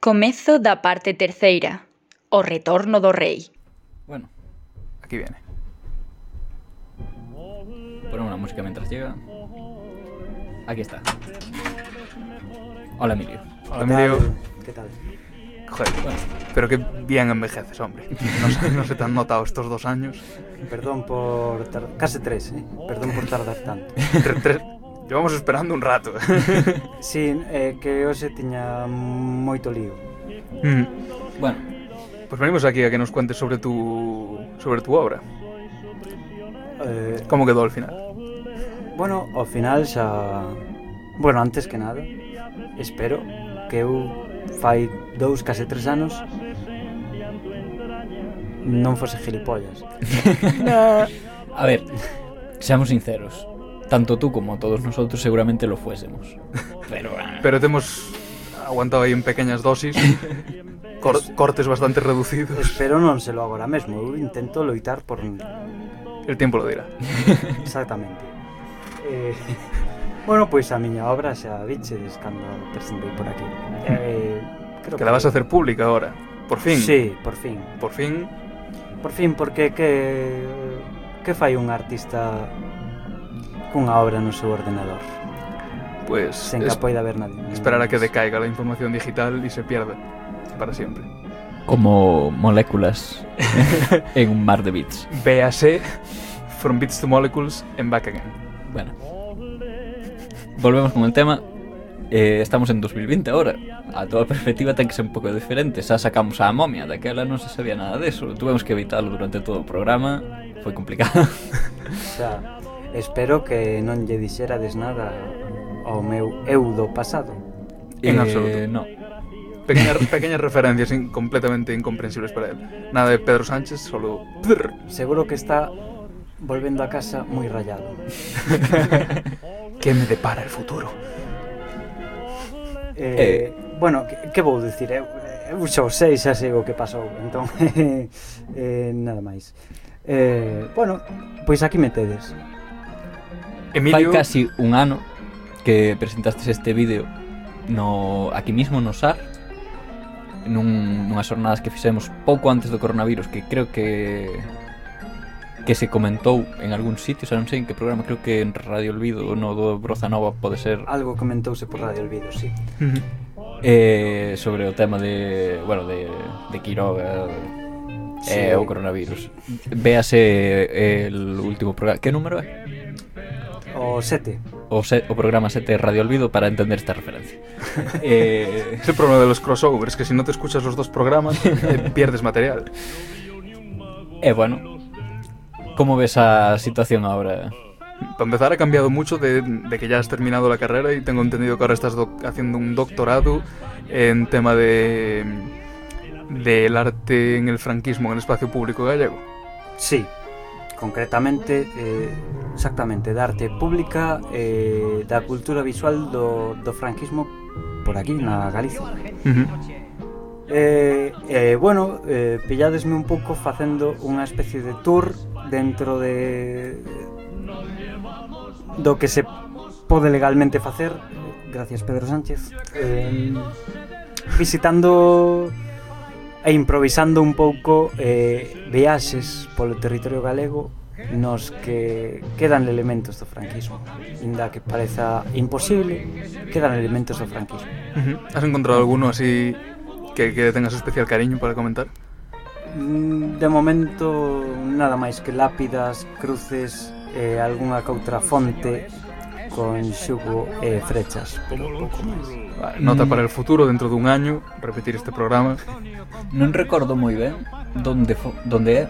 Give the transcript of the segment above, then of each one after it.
Comezo da parte terceira. O retorno do rei. Bueno, Aquí viene. ponemos una música mientras llega. Aquí está. Hola Emilio. Hola, Emilio. ¿Qué tal? Joder, pero que bien envejeces, hombre. No se, no se te han notado estos dos años. Perdón por tar- casi tres, ¿eh? Perdón por tardar tanto. Tre- tre- Llevamos esperando un rato. sí, eh, que hoxe tiña moito lío. Mm. Bueno. Pois pues venimos aquí a que nos cuentes sobre tu sobre tu obra. Eh, Como quedou al final? Bueno, ao final xa... Bueno, antes que nada, espero que eu fai dous, case tres anos non fose gilipollas. a ver, seamos sinceros tanto tú como todos nosotros seguramente lo fuésemos. Pero. Ah. Pero te hemos aguantado aí en pequeñas dosis. Cor cortes bastante reducidos. Espero non se lo agora mesmo, eu intento loitar por El tiempo lo dirá. Exactamente. Eh, bueno, pois pues a miña obra xa vichedes cando presentei por aquí. Eh, creo que, que la vas a hacer pública agora. Por fin. Sí, por fin. Por fin. Por fin porque que que fai un artista cunha obra no seu ordenador? Pues Sen que es- a poida ver nadie. esperar a que decaiga la información digital y se pierda para siempre. como moléculas en un mar de bits. Véase From Bits to Molecules en Back Again. Bueno, volvemos con el tema. Eh, estamos en 2020 ahora. A toda perspectiva ten que ser un pouco diferente. Xa sacamos a momia, daquela non se sabía nada deso. Tuvemos que evitarlo durante todo o programa. Foi complicado. O sea, Espero que non lle dixerades nada ao meu eu do pasado. En eh, absoluto. No. Pequeñas, pequeñas referencias in, completamente incomprensibles para él. Nada de Pedro Sánchez, solo... Seguro que está volvendo a casa moi rayado. que me depara el futuro? Eh, eh. Bueno, que, que vou dicir? Eu, eu xa o sei, xa sei o que pasou. Entón, eh, nada máis. Eh, bueno, pois aquí me tedes. Emilio... Fai casi un ano que presentastes este vídeo no aquí mismo no SAR nun, nunhas jornadas que fixemos pouco antes do coronavirus que creo que que se comentou en algún sitio, xa non sei en que programa, creo que en Radio Olvido, no do Broza Nova pode ser. Algo comentouse por Radio Olvido, sí. Eh, sobre o tema de, bueno, de, de Quiroga, sí. eh, o eh, coronavirus. Véase el último programa. Que número é? O 7 O, se, o programa 7 de Radio Olvido para entender esta referencia. eh, Es el problema de los crossovers, que si no te escuchas los dos programas, eh, pierdes material. E bueno, como ves a situación ahora? Para empezar, ha cambiado mucho de, de que ya has terminado la carrera y tengo entendido que ahora estás haciendo un doctorado en tema de del arte en el franquismo en el espacio público gallego. Sí, concretamente eh, exactamente da arte pública e eh, da cultura visual do, do franquismo por aquí na Galicia. Uh -huh. Eh, eh, bueno, eh, pilladesme un pouco facendo unha especie de tour dentro de do que se pode legalmente facer gracias Pedro Sánchez eh, visitando e improvisando un pouco eh, viaxes polo territorio galego nos que quedan elementos do franquismo Inda que pareza imposible, quedan elementos do franquismo uh -huh. Has encontrado alguno así que, que tengas especial cariño para comentar? Mm, de momento nada máis que lápidas, cruces, eh, algunha coutra fonte con Xugo e Frechas, pero pouco máis. Nota para el futuro dentro dun año repetir este programa. Non recordo moi ben onde onde é,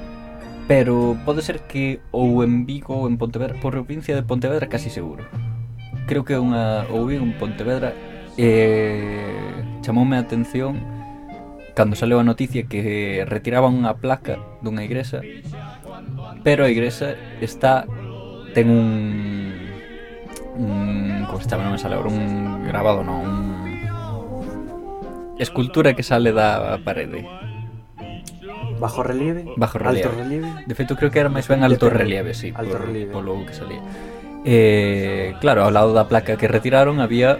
pero pode ser que ou en Vigo ou en Pontevedra, por provincia de Pontevedra casi seguro. Creo que é unha ou Vigo en Pontevedra e chamoume a atención cando saleu a noticia que retiraban unha placa dunha igresa pero a igresa está ten un un como se chama, non me sale agora un grabado, un escultura que sale da parede Bajo relieve, Bajo relieve. alto relieve. De feito, creo que era máis ben alto relieve, sí, Alto por, relieve. polo que salía. Eh, claro, ao lado da placa que retiraron había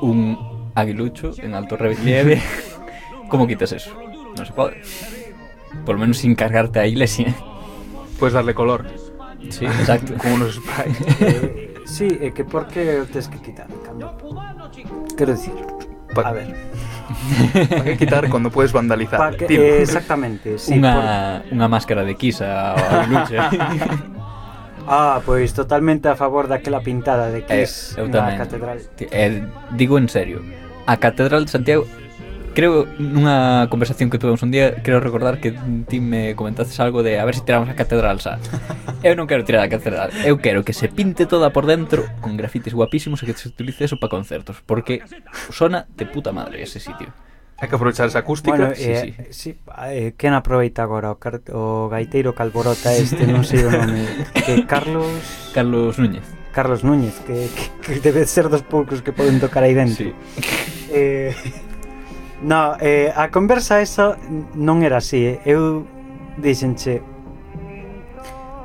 un aguilucho en alto relieve Como quitas eso? Non se pode. Por lo menos sin cargarte a iglesia. Puedes darle color, Sí, exacto. como unos sprays. Eh, sí, que por que o tes que quitar? Cando... Quero dicir, Pa- a ver, ¿Para qué quitar cuando puedes vandalizar? pa que, eh, exactamente, sí, unha, unha máscara de Kisa ao lucha. por... Ah, pois totalmente a favor daquela pintada de Eh, Kiss eu na catedral. Ti- eh, digo en serio, a Catedral de Santiago creo nunha conversación que tuvemos un día, creo recordar que ti me comentaste algo de a ver se si tiramos a catedral xa. Eu non quero tirar a catedral, eu quero que se pinte toda por dentro con grafitis guapísimos e que se utilice eso para concertos, porque sona de puta madre ese sitio. Hai que aprovechar esa acústica. Bueno, sí, eh, sí. sí eh, quen aproveita agora? O, car o gaiteiro calborota este, non sei o nome. Que Carlos... Carlos Núñez. Carlos Núñez, que, que, que debe ser dos poucos que poden tocar aí dentro. Sí. Eh, No, eh, a conversa esa non era así. Eh. Eu dixenche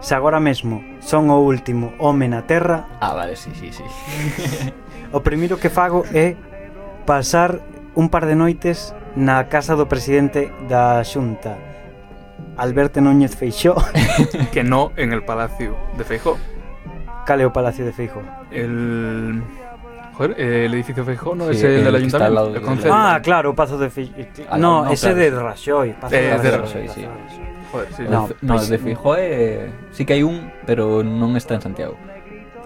se agora mesmo son o último home na Terra... Ah, vale, sí, sí, sí. o primeiro que fago é pasar un par de noites na casa do presidente da Xunta, Alberto Núñez Feixó. que no en el Palacio de Feijó. Cal é o Palacio de Feijó? El... Joder, eh, el edificio Feijó no Sí, es el, el del que está al lado ayuntamiento. El del- concello. Ah, claro, Pazo de Feixó. Ah, No, no, ese claro. de Raxoi. Pazo Eh, de Raxoi, sí. Joder, sí. No, No, no pues- de Fijó eh, sí que hai un, pero non está en Santiago.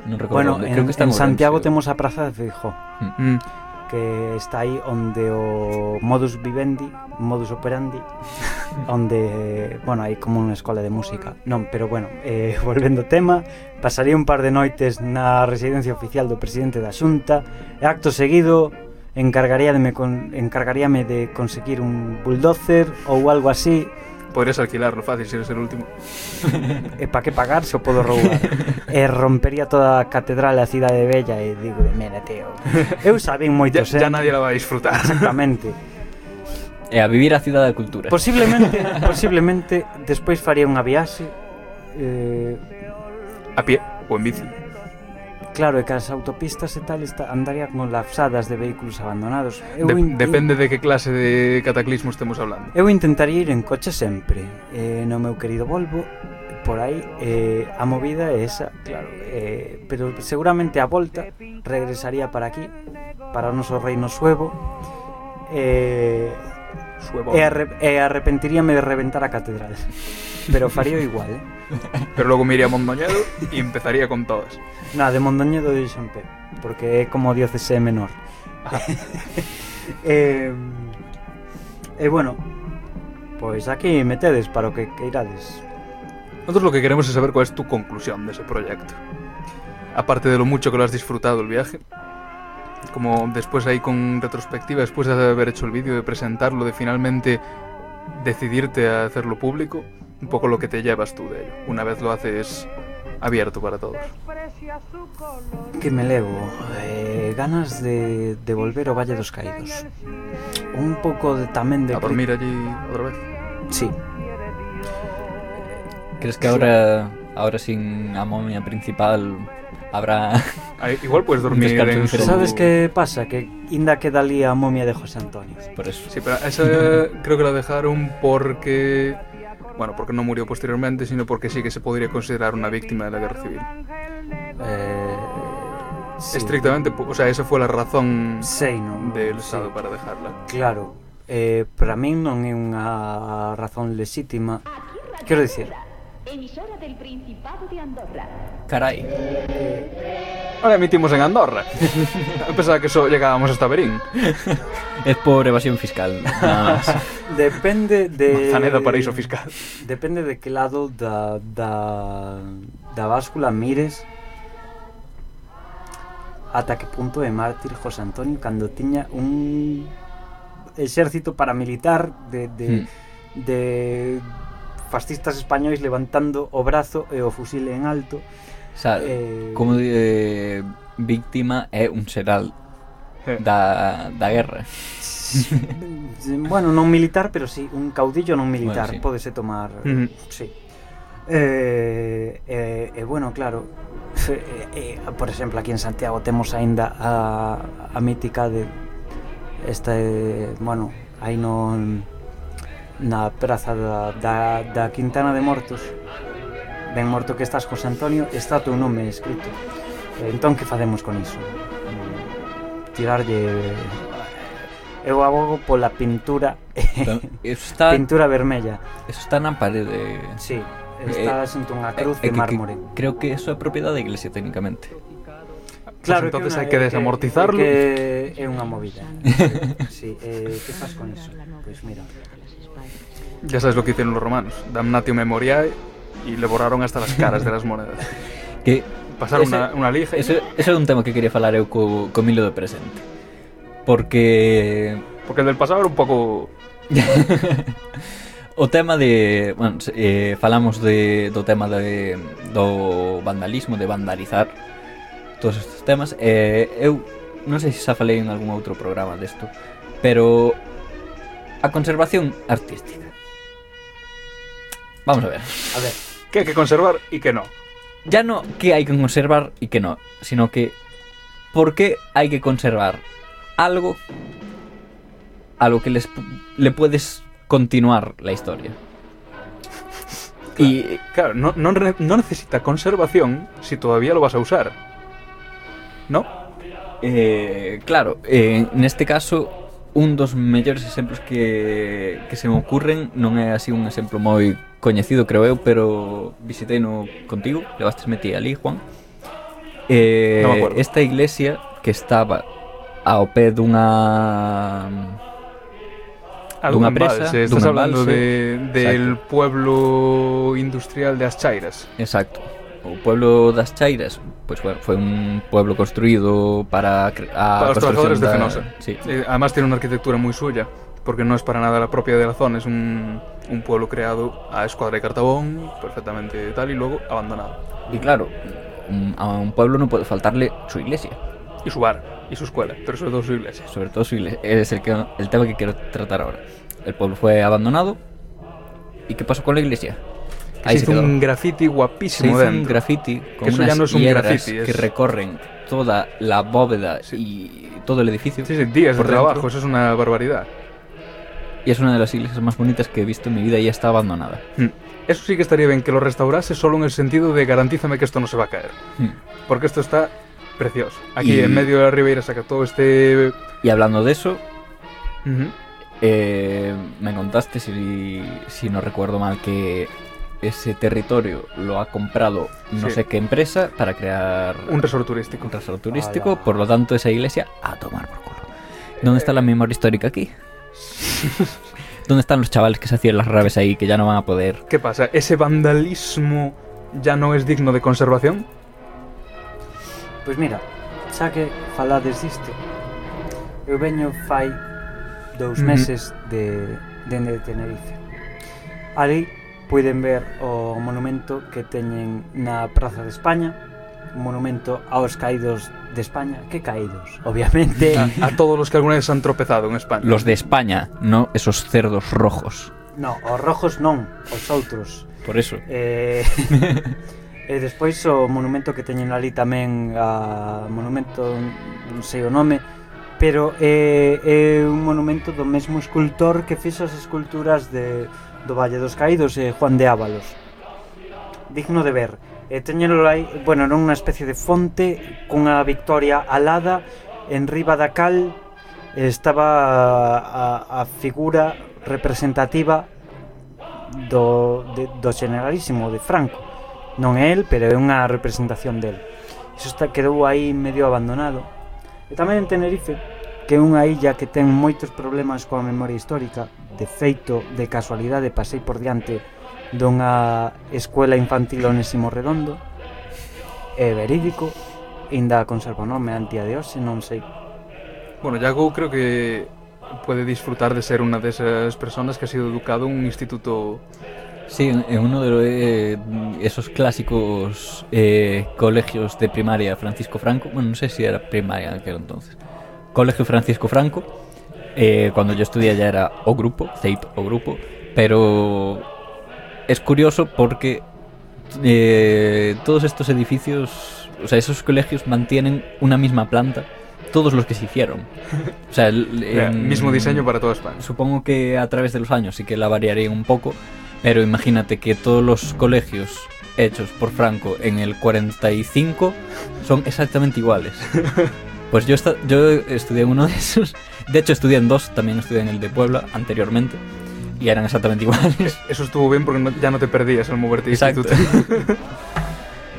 Non recordo Bueno, onde. en, Creo que está en Ourense. Santiago temos a Praza de Feijó, Mm. que está aí onde o modus vivendi, modus operandi, onde, bueno, hai como unha escola de música. Non, pero bueno, eh, volvendo ao tema, pasaría un par de noites na residencia oficial do presidente da Xunta e acto seguido encargaríame, con, encargaríame de conseguir un bulldozer ou algo así Podrías alquilarlo fácil si eres el último. e eh, pa que pagar se o podo roubar. e eh, rompería toda a catedral da cidade Bella e digo, mira, tío. Eu sabín moito, ya, eh? ya nadie la va a disfrutar. Exactamente. E a vivir a cidade da cultura. Posiblemente, posiblemente despois faría unha viaxe eh... a pie ou en bici. Claro, é que as autopistas e tal está, andaría colapsadas de vehículos abandonados. Eu de, in... Depende de que clase de cataclismo estemos hablando. Eu intentaría ir en coche sempre. Eh, no meu querido Volvo, por aí, eh, a movida é esa, claro. Eh, pero seguramente a volta regresaría para aquí, para o noso reino suevo. Eh, e, arre, e arrepentiríame de reventar a catedral Pero faría igual eh? Pero luego me iría a Mondoñedo y empezaría con todas. Na, de Mondoñedo de Xampe Porque é como diócese menor eh, E bueno Pois aquí metedes para o que queirades Nosotros lo que queremos es saber cuál es tu conclusión de ese proyecto. Aparte de lo mucho que lo has disfrutado el viaje, como después ahí con retrospectiva, después de haber hecho el vídeo, de presentarlo, de finalmente decidirte a hacerlo público, un poco lo que te llevas tú de ello, una vez lo haces abierto para todos. Que me levo eh, ganas de, de volver ao Valle dos Caídos Un pouco de, tamén de A dormir allí otra vez. Sí, Crees que ahora ahora sin a momia principal habrá igual puedes dormir en su- Sabes que pasa? Que inda queda ali a momia de José Antonio por eso? Sí, pero esa creo que la dejaron porque... Bueno, porque no murió posteriormente, sino porque sí que se podría considerar una víctima de la guerra civil. eh, sí. Estrictamente, o sea, esa fue la razón Sei, non? del Sí. Estado para dejarla. Claro eh, Para min non é unha razón lexítima Quero dicir Emisora del Principado de Andorra. Carai. Ahora emitimos en Andorra. Pensaba que só llegábamos hasta Berín. es por evasión fiscal, nada más. Depende de... Manzaneda paraíso fiscal. Depende de que lado da, da, da báscula mires ata que punto é mártir José Antonio cando tiña un exército paramilitar de, de, mm. de fascistas españois levantando o brazo e o fusil en alto. Xa, eh, como de víctima é un xeral eh. da, da guerra. bueno, non militar, pero sí, un caudillo non militar, bueno, sí. podese tomar, eh, uh -huh. sí. E eh, eh, eh, bueno, claro, eh, eh, por exemplo, aquí en Santiago temos aínda a, a mítica de esta, eh, bueno, aí non na praza da, da, da Quintana de Mortos. Ben morto que estás José Antonio está teu nome escrito. Entón que facemos con iso? Mm, tirarlle eu abogo pola pintura está, pintura vermella. eso está na parede. Sí, eh, está eh, xunto unha cruz eh, de eh, mármore que, creo que eso é propiedade da iglesia técnicamente Claro, pues entón hai que desamortizarlo. Que é unha movida. sí, eh, que faz con eso? Pois pues mira. Ya sabes lo que hicieron los romanos. Damnatio memoriae y le borraron hasta las caras de las monedas. que Pasaron ese, una, una lija. Ese, ese é un tema que quería falar eu co, co Milo de presente. Porque... Porque el del pasado era un pouco... o tema de, bueno, eh, falamos de do tema de do vandalismo, de vandalizar todos estes temas. Eh, eu non sei se xa falei en algún outro programa desto, pero a conservación artística. Vamos a ver. a ver, Que hay que conservar y que no. Ya no que hay que conservar y que no, sino que por qué hay que conservar algo a lo que les, le puedes continuar la historia. Y Claro, no, no, no necesita conservación si todavía lo vas a usar. ¿no? Eh, claro, eh, neste caso un dos mellores exemplos que, que se me ocurren non é así un exemplo moi coñecido, creo eu, pero visitei no contigo, levaste metí ali, Juan. Eh, no esta iglesia que estaba ao pé dunha dunha presa, embalse. Estás dunha hablando de, del de pueblo industrial de As Chairas. Exacto. O pueblo das Chairas, pues bueno, foi un pueblo construído para Para los trabajadores de Fenosa. Sí. Además tiene una arquitectura muy suya, porque no es para nada la propia de la zona, es un, un pueblo creado a escuadra de cartabón, perfectamente tal, y luego abandonado. Y claro, a un pueblo no puede faltarle su iglesia, Y su bar, y su escuela, pero sobre todo su iglesia. sobre todo su iglesia. Es el, que, el tema que quiero tratar ahora. El pueblo fue abandonado. ¿Y qué pasó con la iglesia? Que se hizo quedó. un graffiti Se guapísimo hizo un graffiti con Que eso unas ya no es un graffiti, que es- recorren toda la bóveda Sí. y todo el edificio. Sí, sí, días de trabajo, eso es una barbaridad. Y es una de las iglesias más bonitas que he visto en mi vida y ya está abandonada. Mm. Eso sí que estaría bien que lo restaurase solo en el sentido de garantízame que esto no se va a caer. Hmm. Porque esto está precioso. Aquí Y- en medio de la Ribeira saca todo este... Y hablando de eso, Ujú. eh, me contaste, si, si no recuerdo mal, que ese territorio lo ha comprado no Sí. sé qué empresa para crear Un resort turístico. un resort turístico. Ala. Por lo tanto, esa iglesia a tomar por culo. ¿Dónde está la memoria histórica aquí? ¿Dónde están los chavales que se hacían las raves ahí que ya no van a poder? ¿Qué pasa? ¿Ese vandalismo ya no es digno de conservación? Pois mira, xa que falades disto Eu veño fai dous meses de, dende de Tenerife Ali puiden ver o monumento que teñen na Praza de España monumento aos caídos de España. Que caídos, obviamente. A, a todos los que alguna vez han tropezado en España. Los de España, no esos cerdos rojos. No, os rojos non os outros. Por eso. Eh, e despois o monumento que teñen ali tamén a monumento non sei o nome pero é, é un monumento do mesmo escultor que fixo as esculturas de do Valle dos Caídos e Juan de Ábalos. Digno de ver. E teñelo aí, bueno, non unha especie de fonte cunha victoria alada en riba da cal estaba a, a, a figura representativa do, de, do generalísimo de Franco non é el, pero é unha representación del iso está, quedou aí medio abandonado e tamén en Tenerife que é unha illa que ten moitos problemas coa memoria histórica. De feito, de casualidade, pasei por diante dunha escuela infantil onésimo redondo, é verídico, inda conserva o nome antia de hoxe, non sei. Bueno, Iago creo que pode disfrutar de ser unha desas personas que ha sido educado un instituto Sí, en uno de eh, esos clásicos eh, colegios de primaria, Francisco Franco, bueno, no sé si era primaria en aquel entonces, Colegio Francisco Franco, eh, cuando yo estudié ya era o grupo, CEIP o grupo, pero es curioso porque eh, todos estos edificios, o sea, esos colegios mantienen una misma planta todos los que se hicieron. O sea, el- Mira, en- mismo diseño para toda España. Supongo que a través de los años sí que la variarían un poco, pero imagínate que todos los colegios hechos por Franco en el 45 son exactamente iguales. Pues yo, esta- yo estudié en uno de esos. De hecho, estudié en dos, también estudié en el de Puebla anteriormente, y eran exactamente iguales. Eso estuvo bien porque no- ya no te perdías al moverte de Exacto. instituto.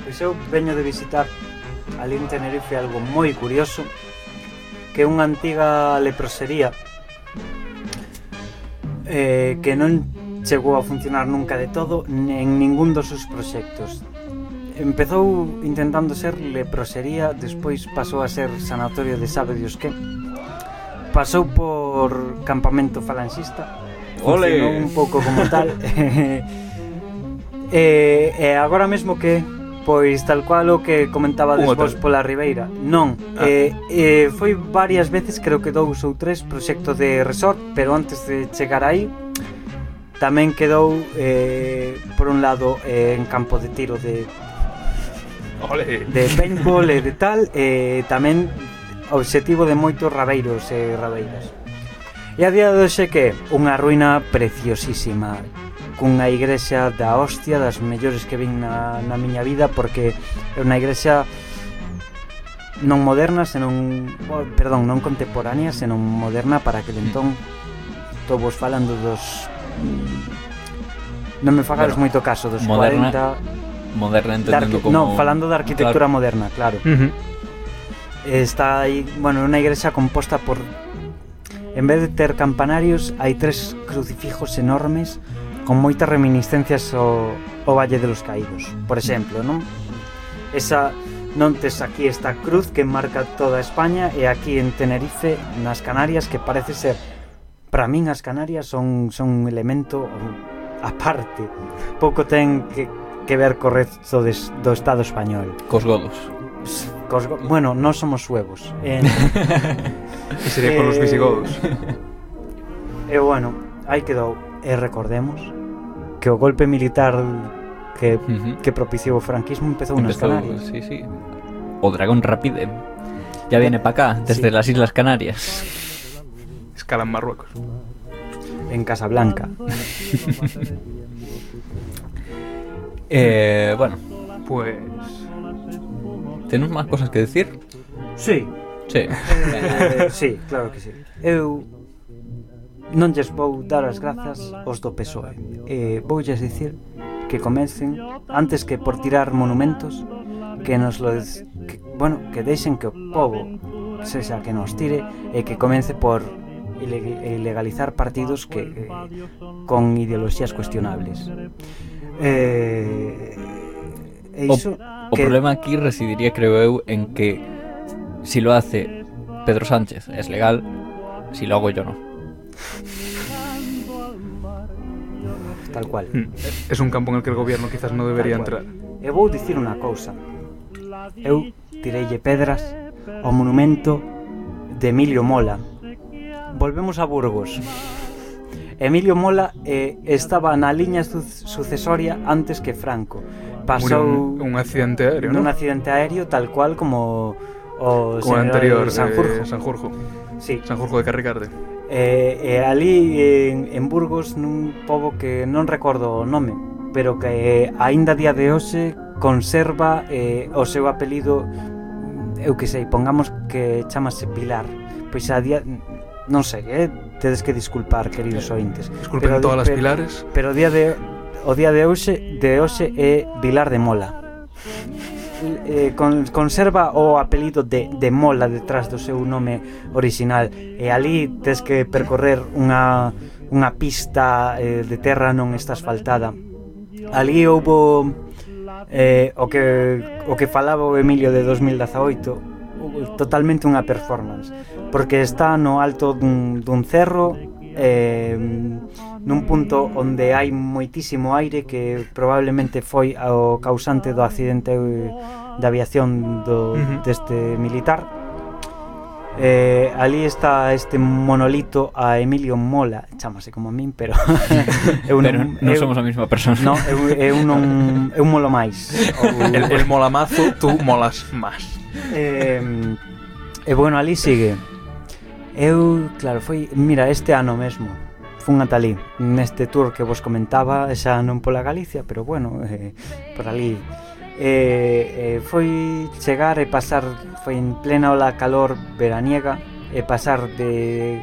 Pois eu veño de visitar ali en Tenerife algo moi curioso que é unha antiga leprosería eh, que non chegou a funcionar nunca de todo en ningún dos seus proxectos empezou intentando ser leprosería, despois pasou a ser sanatorio de sabe dios que. Pasou por campamento falanxista. Ole, un pouco como tal. e, e agora mesmo que pois tal cual o que comentaba despois pola Ribeira. Non, ah. eh, eh, foi varias veces, creo que dous ou tres, proxecto de resort, pero antes de chegar aí, tamén quedou eh, por un lado eh, en campo de tiro de Ole. de paintball e de tal e tamén obxectivo de moitos rabeiros e rabeiras. E a día de hoxe que unha ruína preciosísima cunha igrexa da hostia das mellores que vin na, na miña vida porque é unha igrexa non moderna, senón perdón, non contemporánea, senón moderna para aquel entón. Estou vos falando dos mm, non me fagades bueno, moito caso dos moderna, 40 Moderna entendendo como... Non, falando da arquitectura claro. moderna, claro. Uh -huh. Está aí, bueno, unha igrexa composta por... En vez de ter campanarios, hai tres crucifijos enormes con moitas reminiscencias ao, ao Valle de los Caídos, por exemplo, non? Esa non tes aquí esta cruz que marca toda España e aquí en Tenerife, nas Canarias, que parece ser para min as Canarias son son un elemento aparte. Pouco ten que que ver co resto des, do Estado español. Cos godos. Cos, bueno, non somos suevos. En, Y sería con los Eh, visigodos. e bueno, aí quedou. E recordemos que o golpe militar que, Ujú. que propiciou o franquismo empezou, nas Empezó, Canarias. sí, sí. O dragón rapide. Ya viene para acá, desde Sí. las Islas Canarias. Escala en Marruecos. En Casablanca. Eh, bueno, pues... ¿Tenemos máis cosas que decir? Sí. Sí. Eh, sí, claro que sí. Eu non lles vou dar as grazas aos do PSOE. Eh, voulles dicir que comecen antes que por tirar monumentos que nos lo que, bueno, que deixen que o povo sexa que nos tire e que comece por ilegalizar partidos que eh, con ideoloxías cuestionables. Eh, e iso o, o que... problema aquí residiría, creo eu, en que si lo hace Pedro Sánchez es legal, si lo hago yo no. Tal cual. Mm. Es un campo en el que el gobierno quizás no debería entrar. Eu vou dicir unha cousa. Eu tireille pedras ao monumento de Emilio Mola. Volvemos a Burgos. Emilio Mola eh, estaba na liña su sucesoria antes que Franco. Pasou un, un accidente aéreo, ¿no? Un accidente aéreo tal cual como o como anterior eh, Sanjurjo. Eh, Sanjurjo. Sí. Sanjurjo de Carricarde. Eh, eh, ali en, en Burgos nun pobo que non recordo o nome, pero que eh, aínda día de hoxe conserva eh, o seu apelido eu que sei, pongamos que chamase Pilar. Pois a día non sei, eh, tedes que disculpar, queridos eh, ointes. Disculpen pero, todas as pilares. Pero o día de o día de hoxe de hoxe é Vilar de Mola. Eh, con, conserva o apelido de, de Mola detrás do seu nome orixinal e ali tes que percorrer unha, unha pista eh, de terra non está asfaltada ali houbo eh, o, que, o que falaba o Emilio de 2018 totalmente unha performance porque está no alto dun, dun cerro eh, nun punto onde hai moitísimo aire que probablemente foi o causante do accidente de aviación do, deste militar. Eh, ali está este monolito a Emilio Mola, chamase como a min, pero eu non, pero non eu, somos a mesma persona. No, eu, eu non eu molo máis. Ou... El, el mola mazo, tú molas máis. Eh, e eh, bueno, ali sigue. Eu, claro, foi, mira, este ano mesmo fun ata ali, neste tour que vos comentaba, xa non pola Galicia, pero bueno, eh, por ali e, e foi chegar e pasar foi en plena ola calor veraniega e pasar de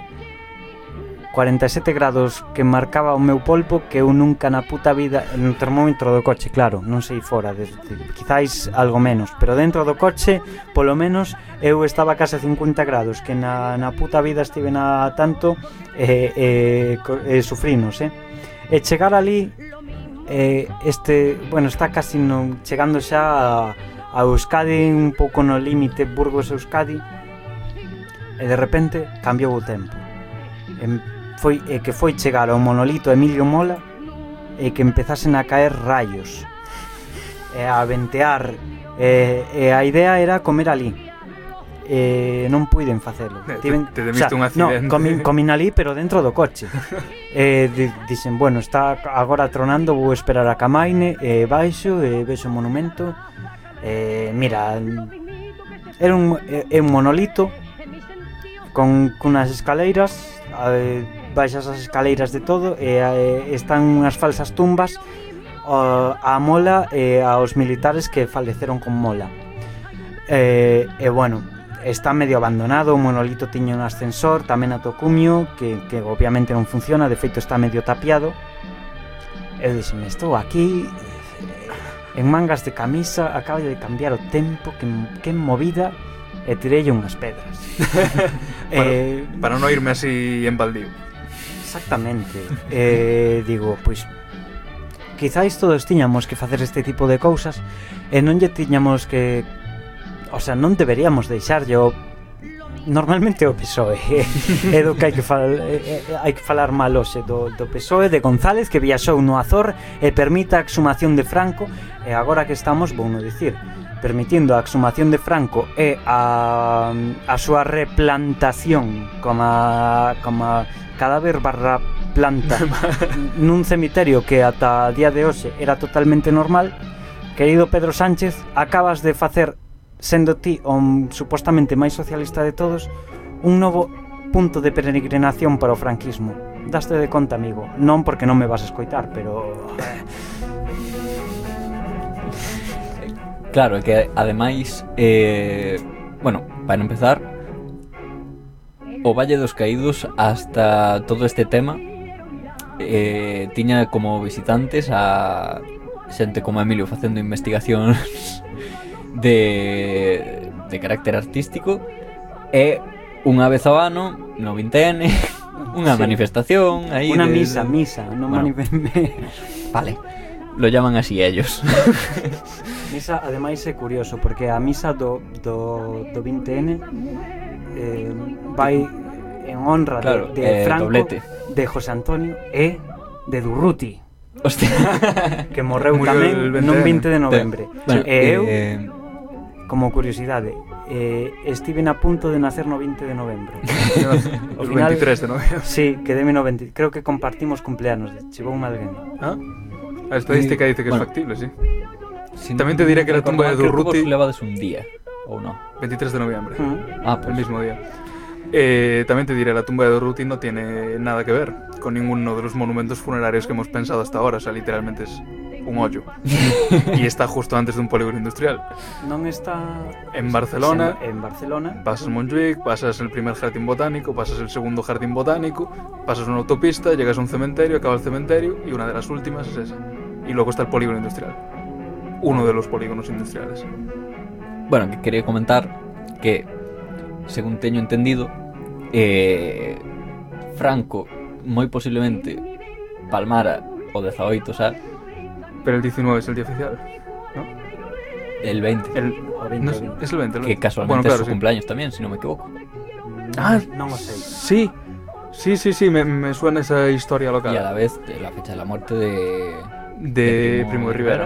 47 grados que marcaba o meu polpo que eu nunca na puta vida no termómetro do coche, claro, non sei fora de, de, quizáis algo menos pero dentro do coche, polo menos eu estaba case 50 grados que na, na puta vida estive na tanto e, e, e sufrinos, eh? e chegar ali eh, este, bueno, está casi no, chegando xa a, a Euskadi un pouco no límite Burgos-Euskadi e de repente cambiou o tempo. E foi, e que foi chegar ao monolito Emilio Mola e que empezasen a caer rayos e a ventear e, e a idea era comer ali e non puiden facelo. Eh, Tiven, te, te o sea, un accidente. No, comin, comin ali, pero dentro do coche. e eh, di, dixen, bueno, está agora tronando, vou esperar a Camaine, e baixo, e vexo o monumento. E, mira, era un, é un monolito con, con escaleiras, eh, baixas as escaleiras de todo, e, eh, están unhas falsas tumbas a, a Mola e aos militares que faleceron con Mola. E, e bueno, está medio abandonado, o monolito tiña un ascensor, tamén atocumio, que, que obviamente non funciona, de feito está medio tapiado. Eu dixen, estou aquí, eh, en mangas de camisa, acabo de cambiar o tempo, que, que movida, e tirei unhas pedras. eh, para non irme así en baldío. Exactamente. eh, digo, pois, quizáis todos tiñamos que facer este tipo de cousas e non lle tiñamos que o sea, non deberíamos deixarlle normalmente o PSOE é do que hai que, fal, é, hai que falar mal hoxe do, do PSOE de González que viaxou no Azor e permita a exhumación de Franco e agora que estamos, vou no dicir permitindo a exhumación de Franco e a, a súa replantación como, como cadáver barra planta nun cemiterio que ata a día de hoxe era totalmente normal Querido Pedro Sánchez, acabas de facer sendo ti o supostamente máis socialista de todos, un novo punto de peregrinación para o franquismo. Daste de conta, amigo. Non porque non me vas a escoitar, pero... claro, que ademais... Eh, bueno, para empezar, o Valle dos Caídos hasta todo este tema eh, tiña como visitantes a xente como Emilio facendo investigacións de, de carácter artístico é unha vez ao ano, no 20N, unha sí. manifestación aí Una de... misa, misa, non bueno, Vale, lo llaman así ellos. misa, ademais é curioso, porque a misa do, do, do 20N eh, vai en honra claro, de, de eh, Franco, doblete. de José Antonio e de Durruti. Hostia. que morreu Murió tamén non 20 de novembro. Bueno, e eu eh, como curiosidade eh, estiven a punto de nacer no 20 de novembro O Ao final- 23 de novembro. Sí, quedeme no 20 creo que compartimos cumpleanos chegou alguén Ah? A estadística dice que Bueno. es factible, sí. si También te diré que la tumba de creo Durruti- vos levades un día ou no 23 de noviembre. Mm. Ah, El pues mismo día. Eh, también te diré, la tumba de Durruti no tiene nada que ver con ninguno de los monumentos funerarios que hemos pensado hasta ahora. O sea, literalmente es un hoyo. y está justo antes de un polígono industrial. non está En Barcelona. en Barcelona Pasas Montjuic, pasas el primer jardín botánico, pasas el segundo jardín botánico, pasas una autopista, llegas a un cementerio, acaba el cementerio y una de las últimas es esa. Y luego está el polígono industrial. Uno de los polígonos industriales. Bueno, que quería comentar que según teño entendido eh, Franco moi posiblemente palmara o 18, xa Pero el 19 es el día oficial. ¿no? el 20 El, O 20, no o es, 20. es el 20. el que 20. casualmente Bueno, claro, es su sí. cumpleaños también, si no me equivoco Ah, non o sei Sí, sí, sí, sí, me, me suena esa historia local. y a la vez de la fecha de la muerte de, de Primo de Rivera.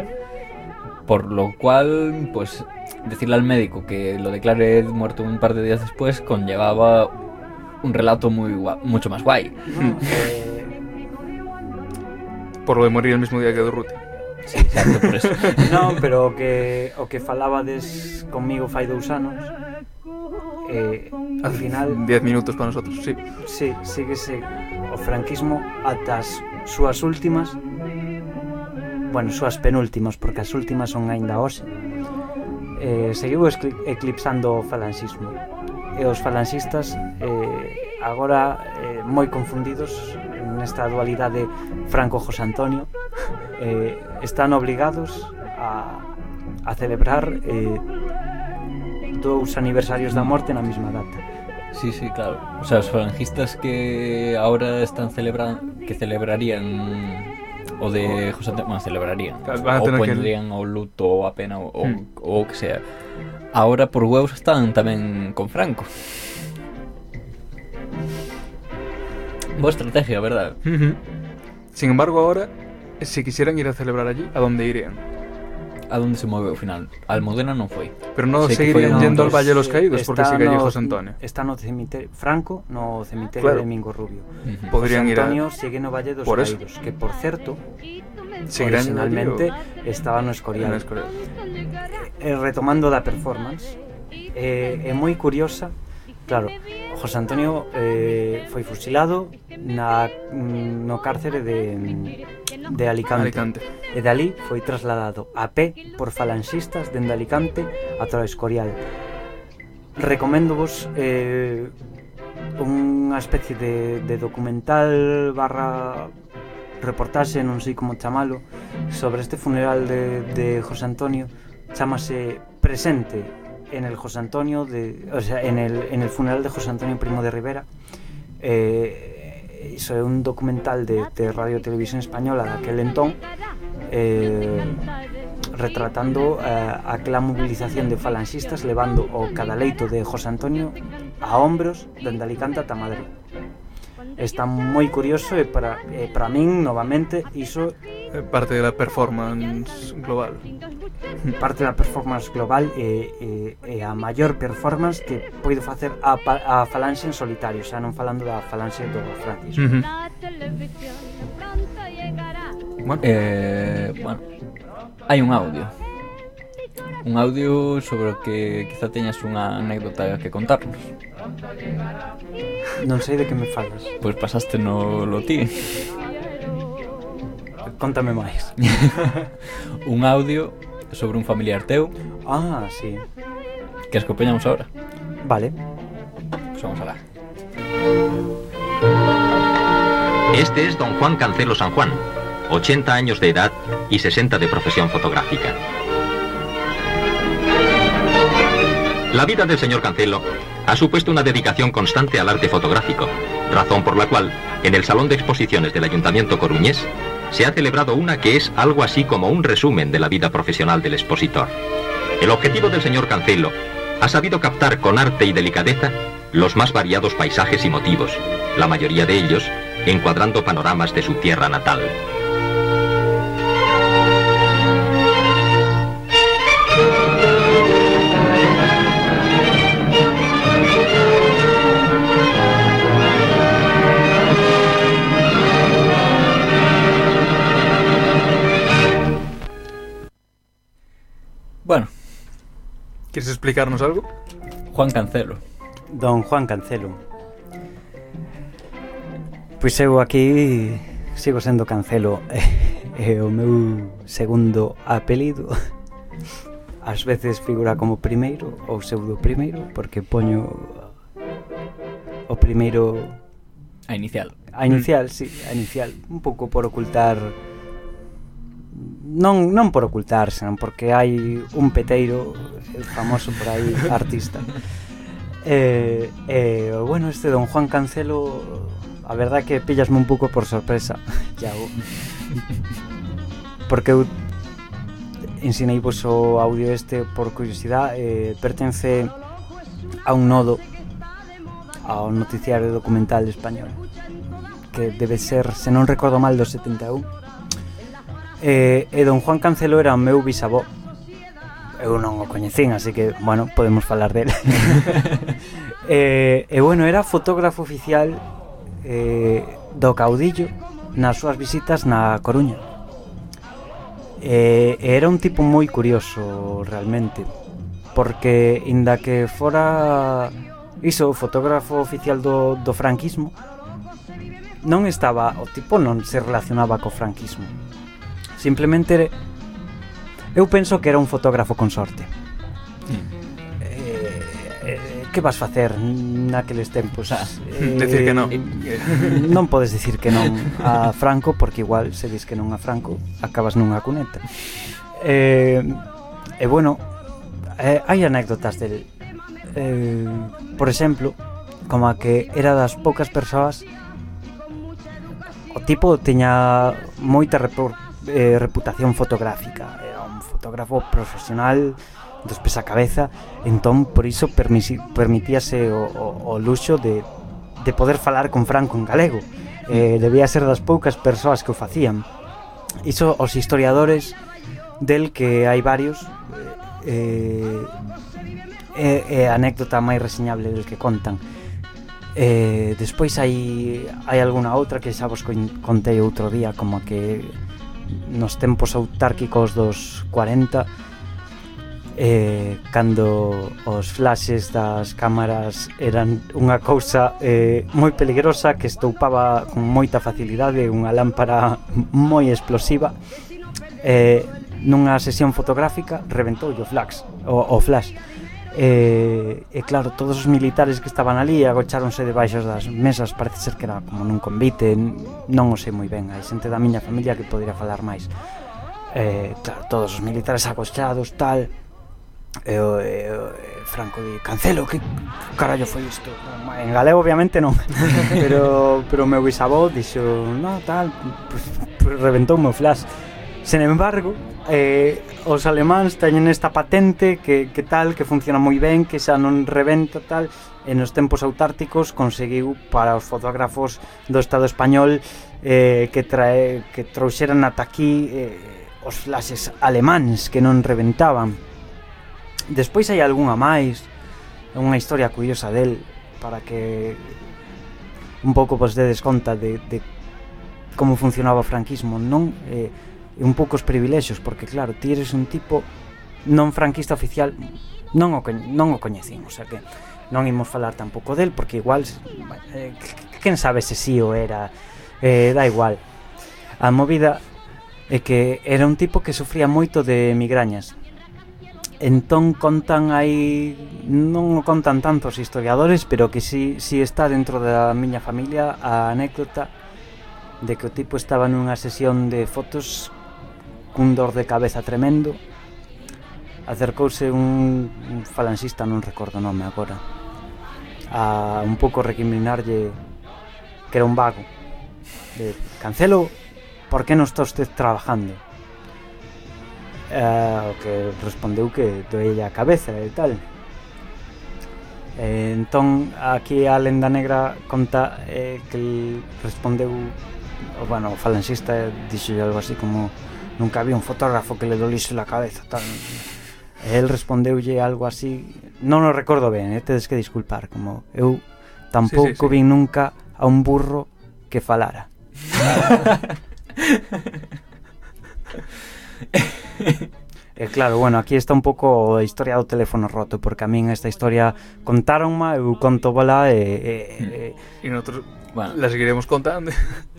Por lo cual, pues decirle al médico que lo declare muerto un par de días después conllevaba un relato muy mucho más guay. eh, Por lo de morir el mismo día que Durruti. Sí, exacto, por eso. non, pero o que, o que falabades comigo fai dous anos eh, al final 10 minutos para nosotros, sí. Sí, síguese o franquismo ata as súas últimas bueno, súas penúltimas porque as últimas son aínda hoxe eh, seguiu eclipsando o falanxismo e os falanxistas eh, agora eh, moi confundidos nesta dualidade Franco-José Antonio eh, están obligados a, a celebrar eh, dous aniversarios da morte na mesma data. Sí, sí, claro. O sea, os falangistas que ahora están celebrando que celebrarían o de José Antonio, bueno, celebrarían, o pondrían que... o luto o a pena o, hmm. o, o que sea. Ahora por huevos están tamén con Franco. Boa estrategia, verdad? Uh -huh. Sin embargo, ahora si quisieran ir a celebrar allí, ¿a dónde irían? A donde se move ao final? Almudena non foi. Pero no Sé que seguirían yendo al Valle de los Caídos porque Está sigue allí no- José Antonio. Está no cemiterio Franco no cemiterio Claro. de Mingo Rubio. Ujú. Podrían José ir a... Antonio sigue no Valle dos Por eso. Caídos, que por certo, Seguirán yendo allí originalmente o- estaba no en Escorial. Escorial. Eh, retomando da performance, eh, é moi curiosa, claro, José Antonio eh, foi fusilado na, mm, no cárcere de, de Alicante, Alicante. e dali foi trasladado a pé por falanxistas dende Alicante ata o Escorial. Recoméndovos eh, unha especie de, de documental barra reportaxe, non sei como chamalo, sobre este funeral de, de José Antonio, chamase Presente en el José Antonio de, o sea, en el, en el funeral de José Antonio Primo de Rivera. Eh, iso é un documental de, de Radio Televisión Española daquel entón eh, retratando eh, aquela movilización de falanxistas levando o cadaleito de José Antonio a hombros dende Alicante ata Madrid está moi curioso e para, e para min, novamente, iso... Parte da performance global. Parte da performance global e, e, e a maior performance que poido facer a, a falanxe en solitario, xa non falando da falanxe do Francisco. Uh -huh. Bueno, eh, bueno, hai un audio un audio sobre o que quizá teñas unha anécdota que contarnos. Non sei de que me falas. Pois pasaste no lo ti. Contame máis. un audio sobre un familiar teu. Ah, sí. Que escopeñamos ahora. Vale. Pois vamos alá. Este es don Juan Cancelo San Juan, 80 años de edad y 60 de profesión fotográfica. La vida del señor Cancelo ha supuesto una dedicación constante al arte fotográfico, razón por la cual, en el Salón de Exposiciones del Ayuntamiento Coruñés, se ha celebrado una que es algo así como un resumen de la vida profesional del expositor. El objetivo del señor Cancelo ha sabido captar con arte y delicadeza los más variados paisajes y motivos, la mayoría de ellos encuadrando panoramas de su tierra natal. ¿Quieres explicarnos algo? Juan Cancelo. Don Juan Cancelo. Pois eu aquí sigo sendo Cancelo. É o meu segundo apelido. Ás veces figura como primeiro ou pseudo primeiro porque poño o primeiro a inicial. A inicial, mm. sí, a inicial, un pouco por ocultar non, non por ocultarse, non porque hai un peteiro famoso por aí artista. Eh, eh, bueno, este don Juan Cancelo A verdad que pillasme un pouco por sorpresa. Iago oh. Porque eu Ensinei vos o audio este Por curiosidade eh, Pertence a un nodo Ao noticiario documental español Que debe ser, se non recordo mal, do 71 E, e don Juan Cancelo era o meu bisavó. Eu non o coñecín, así que, bueno, podemos falar dele. e, eh, e, bueno, era fotógrafo oficial eh, do caudillo nas súas visitas na Coruña. E, e era un tipo moi curioso, realmente, porque, inda que fora iso, fotógrafo oficial do, do franquismo, non estaba, o tipo non se relacionaba co franquismo Simplemente eu penso que era un fotógrafo con sorte. Mm. Eh, eh, que vas facer naqueles tempos? Ah, eh, decir que non. non podes dicir que non a Franco porque igual se dis que non a Franco acabas nunha cuneta. Eh, e eh, bueno, eh, hai anécdotas del eh, por exemplo, como a que era das poucas persoas o tipo tiña moita repercusión eh, reputación fotográfica. Era un fotógrafo profesional dos pés a cabeza. Entón por iso permisi, permitíase o, o, o luxo de, de poder falar con Franco en galego. Eh, debía ser das poucas persoas que o facían. Iso os historiadores del que hai varios eh, eh, eh, anécdota máis reseñable del que contan. Eh, despois hai hai algunha outra que xa vos contei outro día como que nos tempos autárquicos dos 40 eh, cando os flashes das cámaras eran unha cousa eh, moi peligrosa que estoupaba con moita facilidade unha lámpara moi explosiva eh, nunha sesión fotográfica reventou o flash o, o flash. E, e claro, todos os militares que estaban ali agocháronse debaixo das mesas Parece ser que era como nun convite Non o sei moi ben, hai xente da miña familia que podría falar máis e, Claro, todos os militares agochados, tal E, o, e, o, e Franco di, cancelo, que carallo foi isto? En galego obviamente non Pero, pero meu bisavó dixo, no, tal, pues, reventou o meu flash Sen embargo, eh, os alemáns teñen esta patente que, que tal, que funciona moi ben, que xa non reventa tal, e nos tempos autárticos conseguiu para os fotógrafos do Estado español eh, que, trae, que trouxeran ata aquí eh, os flashes alemáns que non reventaban. Despois hai algunha máis, unha historia curiosa del, para que un pouco vos dedes conta de, de como funcionaba o franquismo, non? Eh, un pouco os privilexios, porque claro, ti eres un tipo non franquista oficial, non o, non o coñecín, o sea que non imos falar tampouco del, porque igual, eh, quen sabe se si sí o era, eh, da igual. A movida é que era un tipo que sufría moito de migrañas, entón contan aí non o contan tantos historiadores pero que si, si está dentro da miña familia a anécdota de que o tipo estaba nunha sesión de fotos cun dor de cabeza tremendo, acercouse un, un falanxista, non recordo o nome agora, a un pouco recriminarlle que era un vago. De, Cancelo, por que non está usted trabajando? Eh, o que respondeu que doelle a cabeza e tal. Eh, entón, aquí a lenda negra conta eh, que respondeu, o, bueno, o falanxista dixo algo así como nunca había un fotógrafo que le dolise la cabeza tan... El respondeulle algo así, non o recordo ben, eh? tedes que disculpar, como eu tampouco sí, sí, sí. vin nunca a un burro que falara. E claro, bueno, aquí está un pouco a historia do teléfono roto, porque a min esta historia contaronma, eu conto bola e... E, e, e nosotros bueno, la seguiremos contando.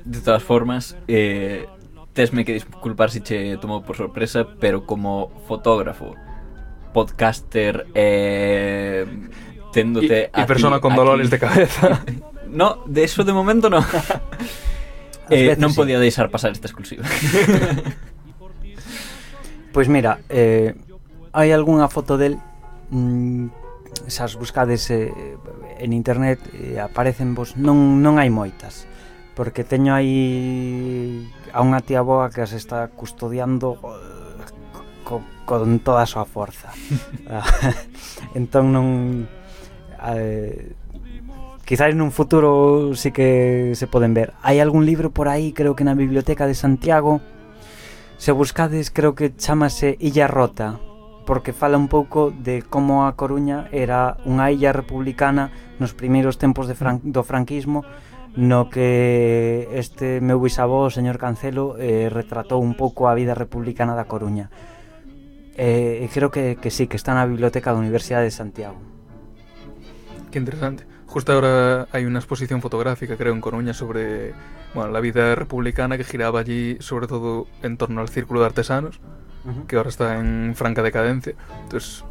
De todas formas, eh, tesme que disculpar se si che tomou por sorpresa, pero como fotógrafo, podcaster eh, téndote y, y persona aquí, con dolores aquí. de cabeza. no, de eso de momento no. eh, non podía sí. deixar pasar esta exclusiva. pois pues mira, eh, hai algunha foto del mm, esas buscades eh, en internet eh, aparecen vos non non hai moitas porque teño aí a unha tía boa que as está custodiando co, con toda a súa forza. Ah, entón non eh, quizás nun futuro sí que se poden ver. Hai algún libro por aí, creo que na biblioteca de Santiago. Se buscades, creo que chamase Illa Rota, porque fala un pouco de como a Coruña era unha illa republicana nos primeiros tempos de fran do franquismo no que este meu bisavó, o señor Cancelo, eh, retratou un pouco a vida republicana da Coruña. Eh, creo que, que sí, que está na biblioteca da Universidade de Santiago. Que interesante. Justo ahora hay una exposición fotográfica, creo, en Coruña sobre bueno, la vida republicana que giraba allí, sobre todo en torno al Círculo de Artesanos, uh -huh. que ahora está en franca decadencia. Entonces,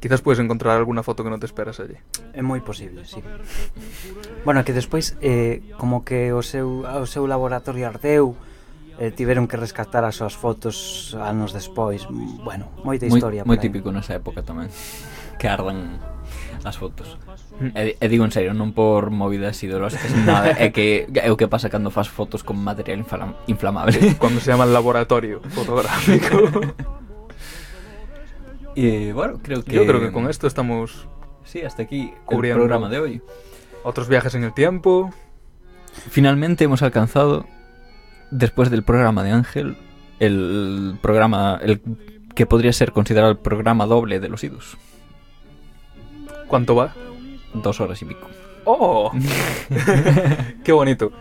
Quizás puedes encontrar alguna foto que non te esperas allí. É moi posible, sí. bueno, que despois eh, como que o seu, o seu laboratorio ardeu, eh, tiveron que rescatar as súas fotos anos despois. Bueno, moita historia. Moi, moi típico nesa época tamén, que ardan as fotos. Mm. E, e digo en serio, non por movidas ideolóxicas nada, é que é o que pasa cando fas fotos con material inflam, inflamable. Cando se llama laboratorio fotográfico. y bueno, creo que Yo creo que con esto estamos Sí, hasta aquí Cubriendo. el programa de hoy. otros viajes en el tiempo. Finalmente hemos alcanzado, después del programa de Ángel, el programa, el que podría ser considerado el programa doble de los idus. ¿Cuánto va? Dos horas y pico. ¡Oh! ¡Qué bonito!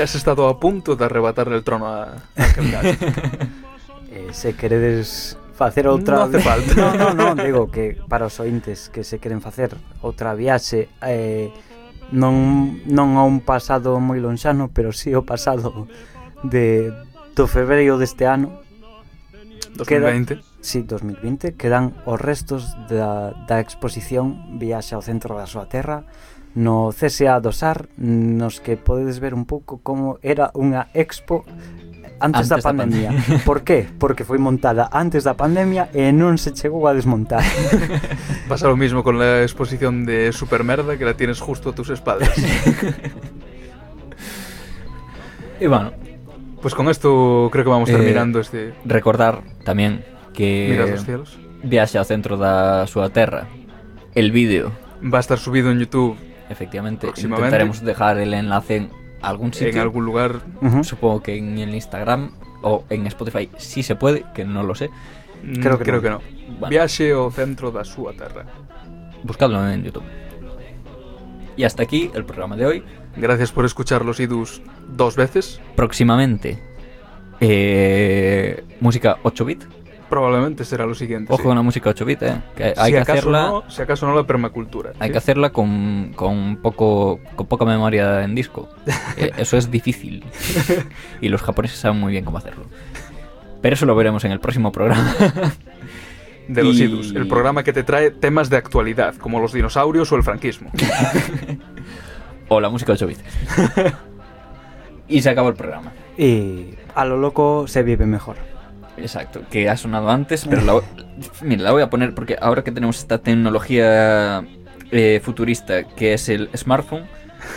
Has estado a punto de arrebatarle el trono a Ángel Gas. Eh, se queredes facer outra... Non hace falta. non, non, no, digo que para os ointes que se queren facer outra viaxe eh, non, non a un pasado moi lonxano, pero si sí o pasado de, do febreiro deste ano 2020 queda, Sí, 2020 Quedan os restos da, da exposición Viaxe ao centro da súa terra no CSA do SAR nos que podedes ver un pouco como era unha expo antes, Antes da da pandemia. Por qué? Porque foi montada antes da pandemia e non se chegou a desmontar. Pasa lo mismo con la exposición de Supermerda que la tienes justo a tus espaldas. Y bueno, Pues con esto creo que vamos Eh, terminando este recordar tamén que Mira los cielos. viaxe ao centro da súa terra. El vídeo, Va a estar subido en YouTube efectivamente, intentaremos dejar el enlace en algún sitio. en algún lugar. Supongo que en el Instagram o en Spotify sí se puede, que no lo sé. Mm, Creo que creo no. que no. Bueno. Viaxe ao centro da súa terra. Buscadlo en YouTube. Y hasta aquí el programa de hoy. Gracias por escuchar los idus dos veces. Próximamente, eh, música 8 bit. Probablemente será lo siguiente. Ojo sí. con la música 8 bit, eh. Que hay si que acaso hacerla. no, si acaso no la permacultura. Hay ¿sí? que hacerla con, con poco con poca memoria en disco. Eh, eso es difícil. y los japoneses saben muy bien cómo hacerlo. Pero eso lo veremos en el próximo programa. De los Y- idus, el programa que te trae temas de actualidad, como los dinosaurios o el franquismo. o la música 8 bit. y se acabó el programa. Y a lo loco se vive mejor. Exacto, que ha sonado antes, pero la, mira, la voy a poner porque ahora que tenemos esta tecnología eh, futurista que es el smartphone,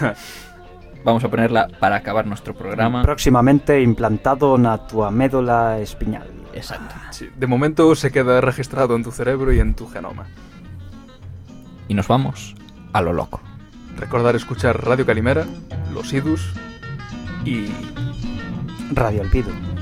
vamos a ponerla para acabar nuestro programa. Próximamente implantado na túa médula espiñal. Exacto. Sí, de momento se queda registrado en tu cerebro y en tu genoma. Y nos vamos a lo loco. Recordar escuchar Radio Calimera, Los Idus y Radio Alpido.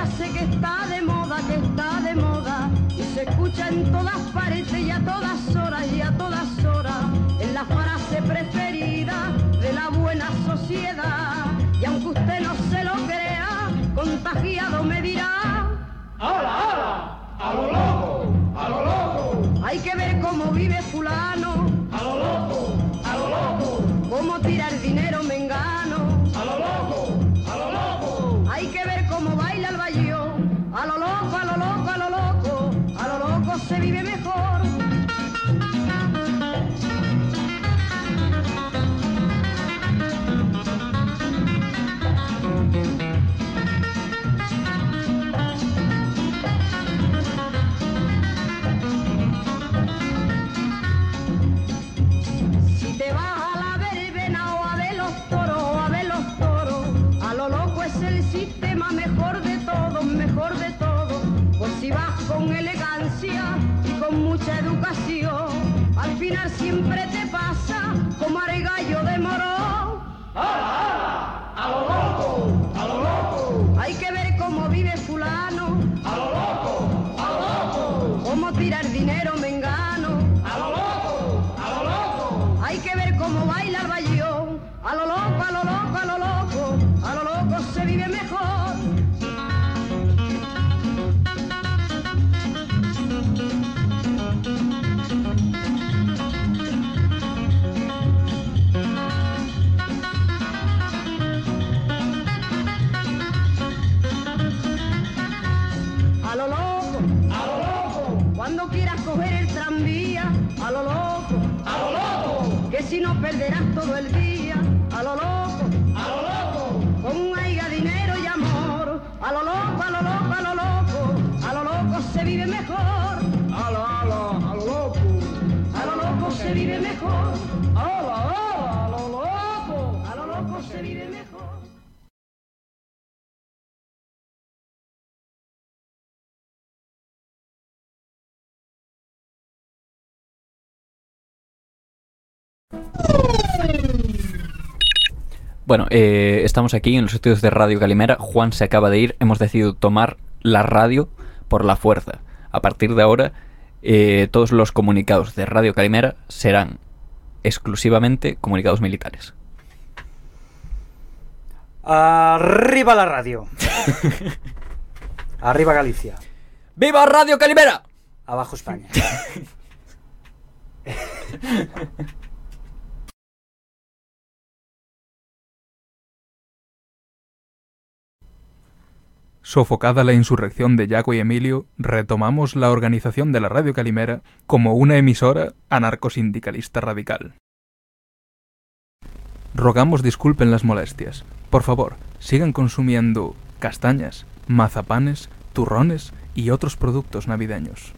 Frase que está de moda, que está de moda y se escucha en todas partes y a todas horas y a todas horas. Es la frase preferida de la buena sociedad y aunque usted no se lo crea, contagiado me dirá. ¡Hala, hala! ¡A lo loco! ¡A lo loco! Hay que ver cómo vive fulano. ¡A lo loco! ¡A lo loco! Cómo tirar dinero me engano. Se vive vive mejor, a lo, a lo, a lo loco, a lo loco se vive mejor, a lo, a lo, a lo loco, a lo loco se vive mejor. Bueno, eh, estamos aquí en los estudios de Radio Calimera. Juan se acaba de ir. Hemos decidido tomar la radio por la fuerza. A partir de ahora, eh, todos los comunicados de Radio Calimera serán exclusivamente comunicados militares. Arriba la radio. Arriba Galicia. ¡Viva Radio Calimera! Abajo España. Sofocada la insurrección de Yaco y Emilio, retomamos la organización de la Radio Calimera como una emisora anarcosindicalista radical. Rogamos disculpen las molestias. Por favor, sigan consumiendo castañas, mazapanes, turrones y otros productos navideños.